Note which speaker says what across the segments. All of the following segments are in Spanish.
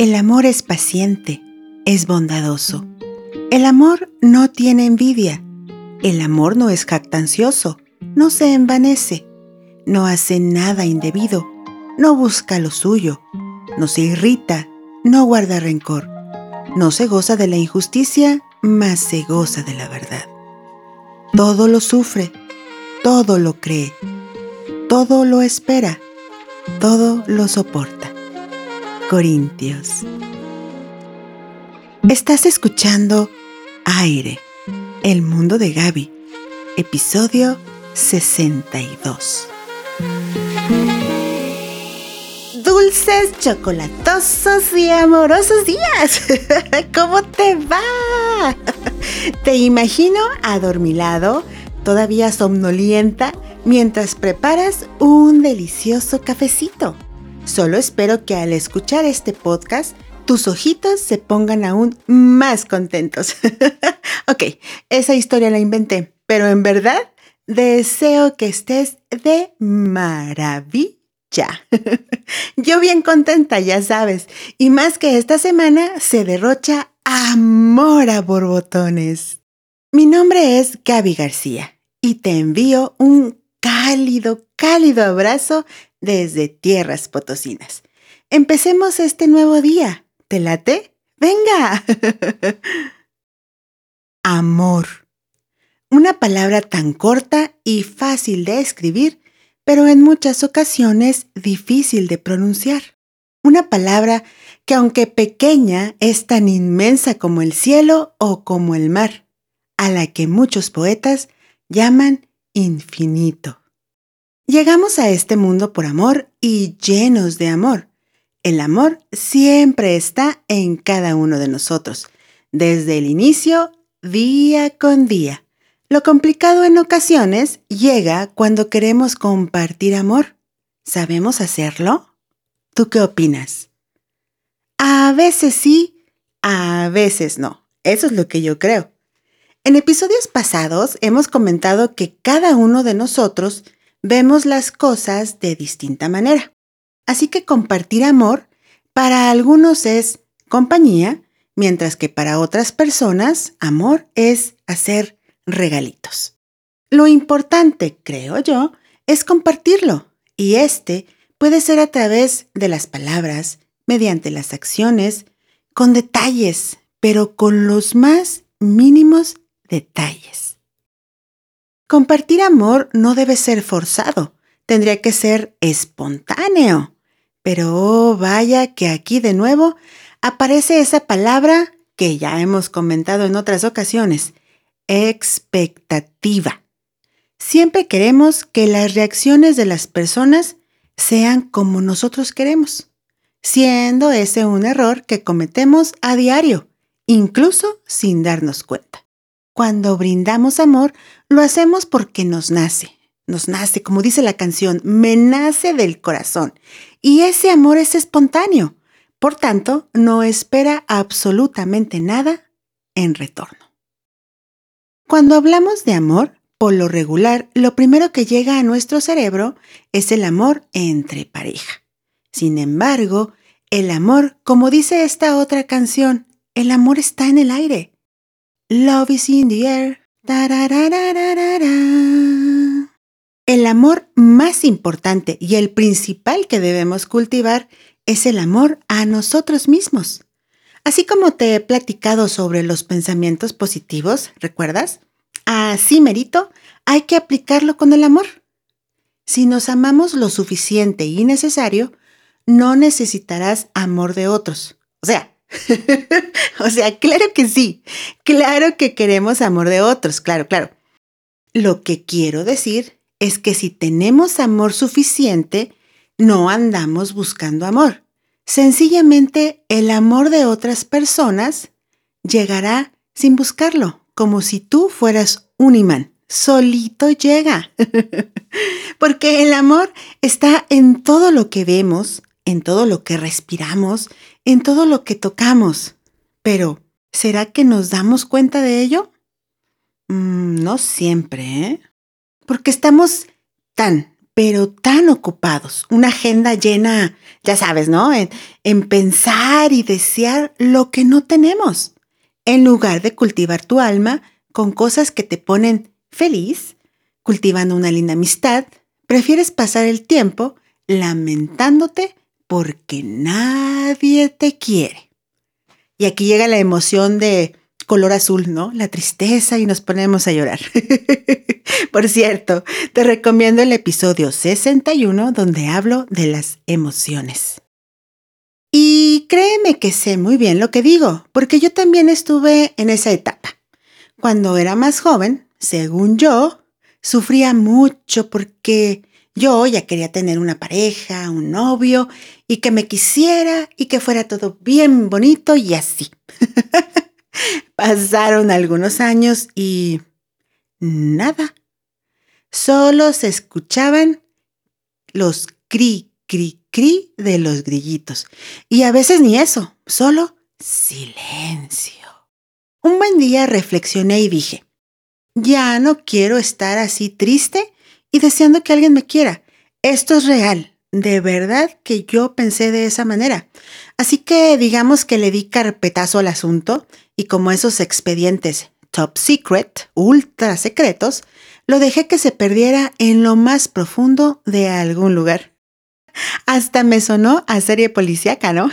Speaker 1: El amor es paciente, es bondadoso. El amor no tiene envidia. El amor no es jactancioso, no se envanece, no hace nada indebido, no busca lo suyo, no se irrita, no guarda rencor, no se goza de la injusticia, mas se goza de la verdad. Todo lo sufre, todo lo cree, todo lo espera, todo lo soporta. Corintios. Estás escuchando Aire, el mundo de Gaby, episodio 62. Dulces, chocolatosos y amorosos días. ¿Cómo te va? Te imagino adormilado, todavía somnolienta, mientras preparas un delicioso cafecito. Solo espero que al escuchar este podcast tus ojitos se pongan aún más contentos. ok, esa historia la inventé, pero en verdad deseo que estés de maravilla. Yo bien contenta, ya sabes, y más que esta semana se derrocha amor a borbotones. Mi nombre es Gaby García y te envío un cálido, cálido abrazo desde tierras potosinas. Empecemos este nuevo día. ¿Te late? Venga. Amor. Una palabra tan corta y fácil de escribir, pero en muchas ocasiones difícil de pronunciar. Una palabra que aunque pequeña es tan inmensa como el cielo o como el mar, a la que muchos poetas llaman infinito. Llegamos a este mundo por amor y llenos de amor. El amor siempre está en cada uno de nosotros, desde el inicio, día con día. Lo complicado en ocasiones llega cuando queremos compartir amor. ¿Sabemos hacerlo? ¿Tú qué opinas? A veces sí, a veces no. Eso es lo que yo creo. En episodios pasados hemos comentado que cada uno de nosotros vemos las cosas de distinta manera. Así que compartir amor para algunos es compañía, mientras que para otras personas amor es hacer regalitos. Lo importante, creo yo, es compartirlo, y este puede ser a través de las palabras, mediante las acciones, con detalles, pero con los más mínimos detalles. Compartir amor no debe ser forzado, tendría que ser espontáneo. Pero oh, vaya que aquí de nuevo aparece esa palabra que ya hemos comentado en otras ocasiones, expectativa. Siempre queremos que las reacciones de las personas sean como nosotros queremos, siendo ese un error que cometemos a diario, incluso sin darnos cuenta. Cuando brindamos amor, lo hacemos porque nos nace. Nos nace, como dice la canción, me nace del corazón. Y ese amor es espontáneo. Por tanto, no espera absolutamente nada en retorno. Cuando hablamos de amor, por lo regular, lo primero que llega a nuestro cerebro es el amor entre pareja. Sin embargo, el amor, como dice esta otra canción, el amor está en el aire. Love is in the air. El amor más importante y el principal que debemos cultivar es el amor a nosotros mismos. Así como te he platicado sobre los pensamientos positivos, ¿recuerdas? Así merito, hay que aplicarlo con el amor. Si nos amamos lo suficiente y necesario, no necesitarás amor de otros. O sea, o sea, claro que sí, claro que queremos amor de otros, claro, claro. Lo que quiero decir es que si tenemos amor suficiente, no andamos buscando amor. Sencillamente el amor de otras personas llegará sin buscarlo, como si tú fueras un imán. Solito llega. Porque el amor está en todo lo que vemos, en todo lo que respiramos, en todo lo que tocamos. Pero, ¿será que nos damos cuenta de ello? Mm, no siempre, ¿eh? Porque estamos tan, pero tan ocupados, una agenda llena, ya sabes, ¿no? En, en, pensar y desear lo que no tenemos, en lugar de cultivar tu alma con cosas que te ponen feliz, cultivando una linda amistad, prefieres pasar el tiempo lamentándote porque nadie te quiere. Y aquí llega la emoción de color azul, ¿no? La tristeza y nos ponemos a llorar. Por cierto, te recomiendo el episodio 61 donde hablo de las emociones. Y créeme que sé muy bien lo que digo, porque yo también estuve en esa etapa. Cuando era más joven, según yo, sufría mucho porque yo ya quería tener una pareja, un novio, y que me quisiera y que fuera todo bien bonito y así. Pasaron algunos años y nada. Solo se escuchaban los cri, cri, cri de los grillitos. Y a veces ni eso, solo silencio. Un buen día reflexioné y dije, ya no quiero estar así triste y deseando que alguien me quiera. Esto es real. De verdad que yo pensé de esa manera. Así que digamos que le di carpetazo al asunto y como esos expedientes top secret, ultra secretos, lo dejé que se perdiera en lo más profundo de algún lugar. Hasta me sonó a serie policíaca, ¿no?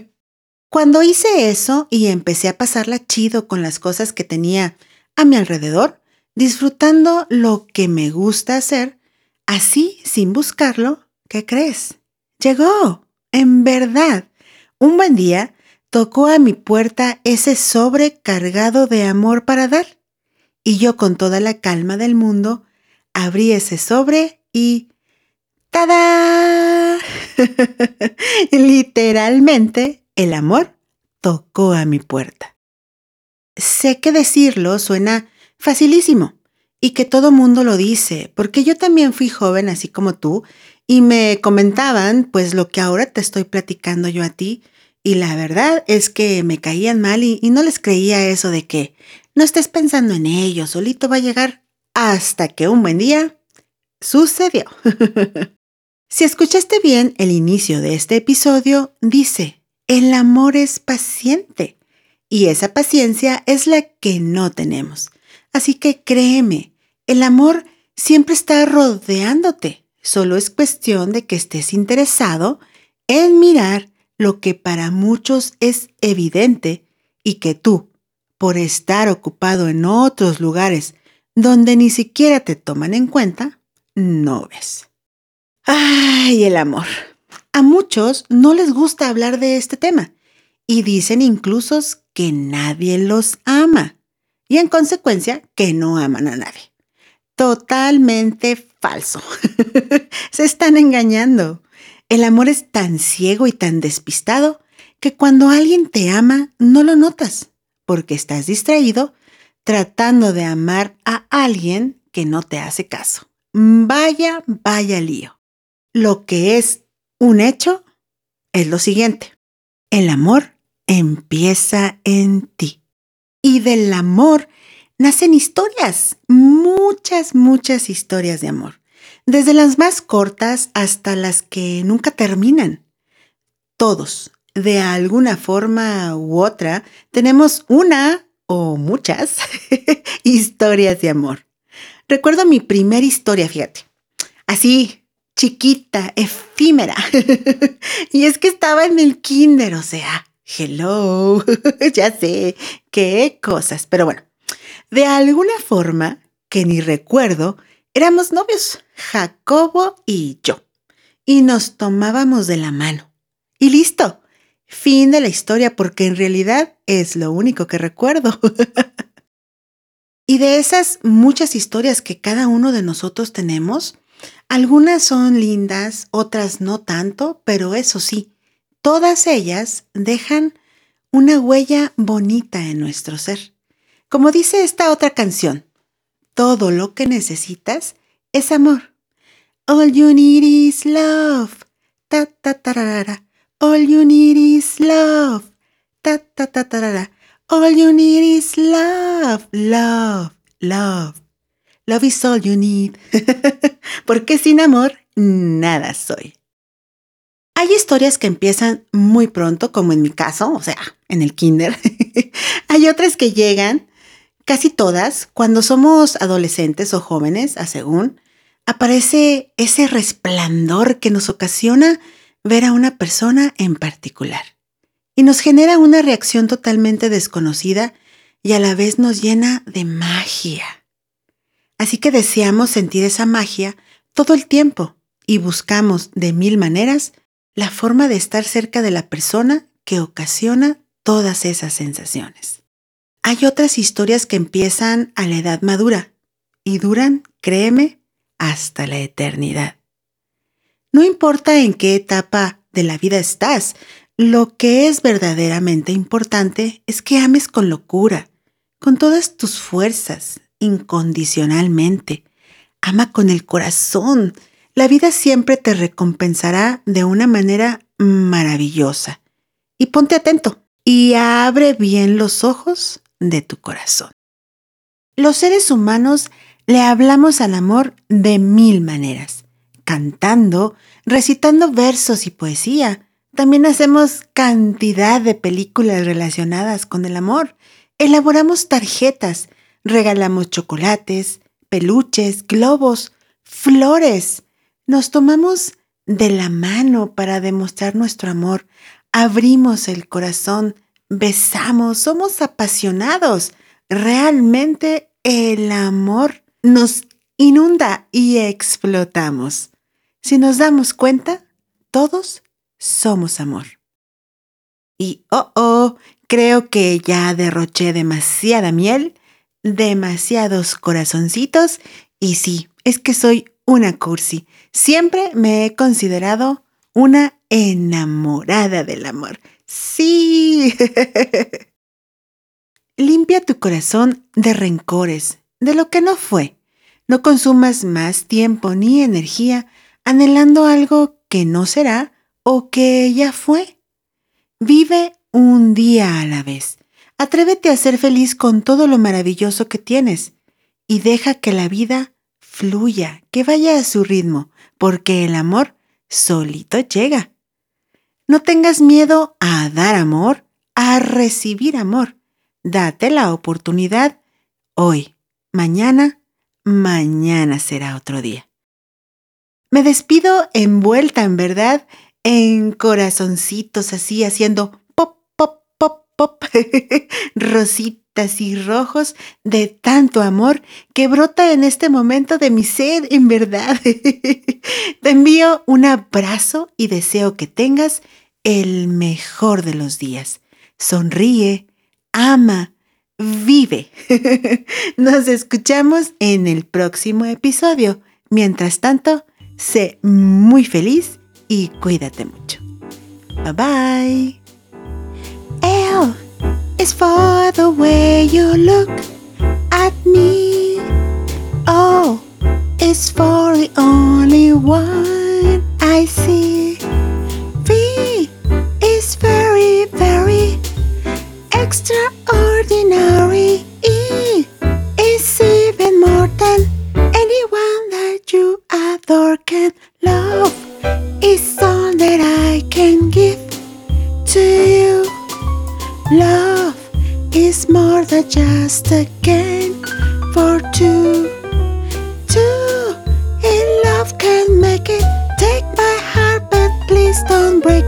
Speaker 1: Cuando hice eso y empecé a pasarla chido con las cosas que tenía a mi alrededor, disfrutando lo que me gusta hacer, así sin buscarlo, ¿qué crees? Llegó, en verdad. Un buen día tocó a mi puerta ese sobre cargado de amor para dar. Y yo con toda la calma del mundo abrí ese sobre y ¡Tada! Literalmente, el amor tocó a mi puerta. Sé que decirlo suena facilísimo y que todo mundo lo dice, porque yo también fui joven así como tú y me comentaban pues lo que ahora te estoy platicando yo a ti y la verdad es que me caían mal y, no les creía eso de que no estés pensando en ello, solito va a llegar hasta que un buen día sucedió. si escuchaste bien el inicio de este episodio, dice, el amor es paciente y esa paciencia es la que no tenemos. Así que créeme, el amor siempre está rodeándote, solo es cuestión de que estés interesado en mirar lo que para muchos es evidente y que tú, por estar ocupado en otros lugares donde ni siquiera te toman en cuenta, no ves. ¡Ay, el amor! A muchos no les gusta hablar de este tema y dicen incluso que nadie los ama y en consecuencia que no aman a nadie. Totalmente falso. Se están engañando. El amor es tan ciego y tan despistado que cuando alguien te ama no lo notas, porque estás distraído tratando de amar a alguien que no te hace caso. Vaya, vaya lío. Lo que es un hecho es lo siguiente. El amor empieza en ti. Y del amor nacen historias, muchas, muchas historias de amor desde las más cortas hasta las que nunca terminan. Todos, de alguna forma u otra, tenemos una o muchas historias de amor. Recuerdo mi primera historia, fíjate. Así, chiquita, efímera. y es que estaba en el kinder, o sea, hello, ya sé, qué cosas. Pero bueno, de alguna forma que ni recuerdo, Éramos novios, Jacobo y yo, y nos tomábamos de la mano. Y listo, fin de la historia porque en realidad es lo único que recuerdo. y de esas muchas historias que cada uno de nosotros tenemos, algunas son lindas, otras no tanto, pero eso sí, todas ellas dejan una huella bonita en nuestro ser. Como dice esta otra canción, todo lo que necesitas es amor. All you need is love. Ta ta tarara. All you need is love. Ta ta ta All you need is love, love, love. Love is all you need. Porque sin amor, nada soy. Hay historias que empiezan muy pronto, como en mi caso, o sea, en el kinder. Hay otras que llegan, casi todas, cuando somos adolescentes o jóvenes, a según, aparece ese resplandor que nos ocasiona ver a una persona en particular y nos genera una reacción totalmente desconocida y a la vez nos llena de magia. Así que deseamos sentir esa magia todo el tiempo y buscamos de mil maneras la forma de estar cerca de la persona que ocasiona todas esas sensaciones. Hay otras historias que empiezan a la edad madura y duran, créeme, hasta la eternidad. No importa en qué etapa de la vida estás, lo que es verdaderamente importante es que ames con locura, con todas tus fuerzas, incondicionalmente. Ama con el corazón. La vida siempre te recompensará de una manera maravillosa. Y ponte atento y abre bien los ojos de tu corazón. Los seres humanos le hablamos al amor de mil maneras, cantando, recitando versos y poesía. También hacemos cantidad de películas relacionadas con el amor. Elaboramos tarjetas, regalamos chocolates, peluches, globos, flores. Nos tomamos de la mano para demostrar nuestro amor. Abrimos el corazón, besamos, somos apasionados. Realmente el amor nos inunda y explotamos. Si nos damos cuenta, todos somos amor. Y oh, oh, creo que ya derroché demasiada miel, demasiados corazoncitos, y sí, es que soy una cursi. Siempre me he considerado una enamorada del amor. Sí. Limpia tu corazón de rencores, de lo que no fue. No consumas más tiempo ni energía anhelando algo que no será o que ya fue. Vive un día a la vez. Atrévete a ser feliz con todo lo maravilloso que tienes y deja que la vida fluya, que vaya a su ritmo, porque el amor solito llega. No tengas miedo a dar amor, a recibir amor. Date la oportunidad hoy mañana, mañana será otro día. Me despido envuelta, en verdad, en corazoncitos así, haciendo pop, rositas y rojos de tanto amor que brota en este momento de mi ser, en verdad. Te envío un abrazo y deseo que tengas el mejor de los días. Sonríe, ama, vive. Nos escuchamos en el próximo episodio. Mientras tanto, sé muy feliz y cuídate mucho. Bye bye. L is for the way you look at me. O is for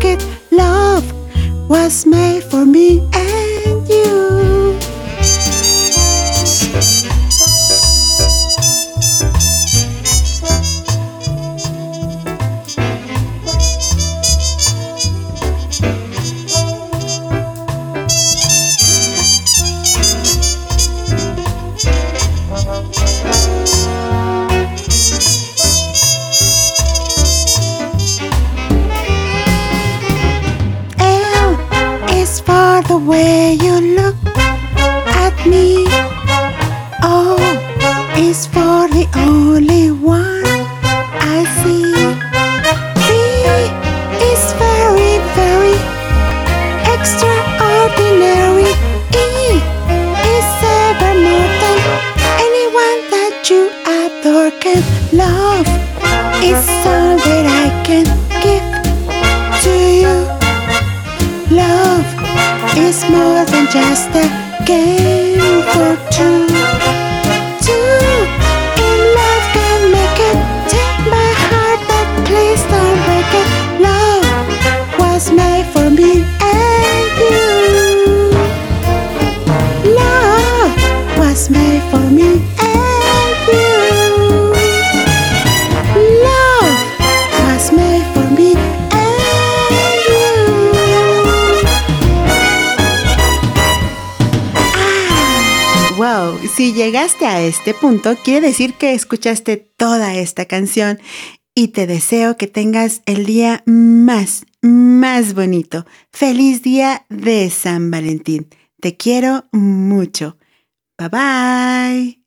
Speaker 1: It. Way you look at me. Oh, is for the only one I see. V is very, very extraordinary. E is ever more than anyone that you adore can Love is all is more than just a game for. Two si llegaste a este punto, quiere decir que escuchaste toda esta canción y te deseo que tengas el día más, más bonito. Feliz día de San Valentín. Te quiero mucho. Bye bye.